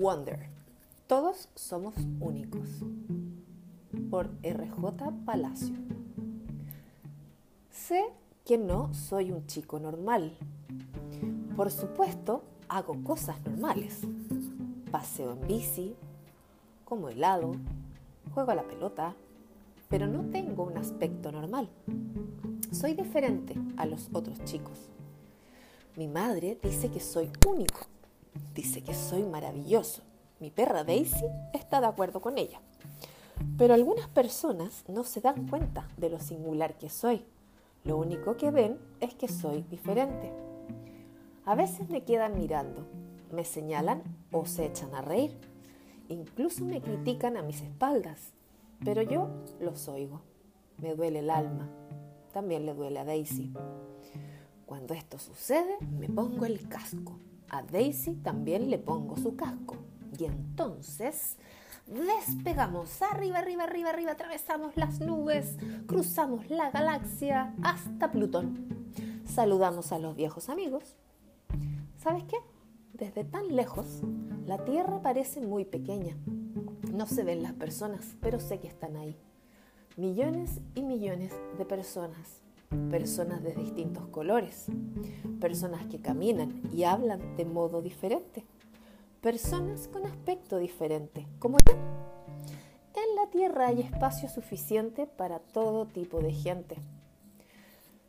Wonder. Todos somos únicos. Por RJ Palacio. Sé que no soy un chico normal. Por supuesto, hago cosas normales. Paseo en bici, como helado, juego a la pelota, pero no tengo un aspecto normal. Soy diferente a los otros chicos. Mi madre dice que soy único. Dice que soy maravilloso. Mi perra Daisy está de acuerdo con ella. Pero algunas personas no se dan cuenta de lo singular que soy. Lo único que ven es que soy diferente. A veces me quedan mirando, me señalan o se echan a reír. Incluso me critican a mis espaldas, pero yo los oigo. Me duele el alma. También le duele a Daisy. Cuando esto sucede, me pongo el casco. A Daisy también le pongo su casco. Y entonces despegamos arriba, arriba, arriba, arriba, atravesamos las nubes, cruzamos la galaxia hasta Plutón. Saludamos a los viejos amigos. ¿Sabes qué? Desde tan lejos, la Tierra parece muy pequeña. No se ven las personas, pero sé que están ahí. Millones y millones de personas personas de distintos colores, personas que caminan y hablan de modo diferente, personas con aspecto diferente, como yo. En la Tierra hay espacio suficiente para todo tipo de gente.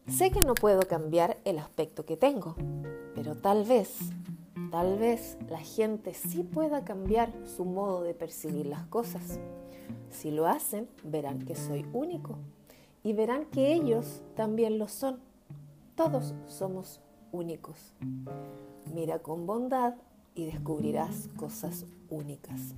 Sé que no puedo cambiar el aspecto que tengo, pero tal vez, tal vez la gente sí pueda cambiar su modo de percibir las cosas. Si lo hacen, verán que soy único y verán que ellos también lo son. Todos somos únicos. Mira con bondad y descubrirás cosas únicas.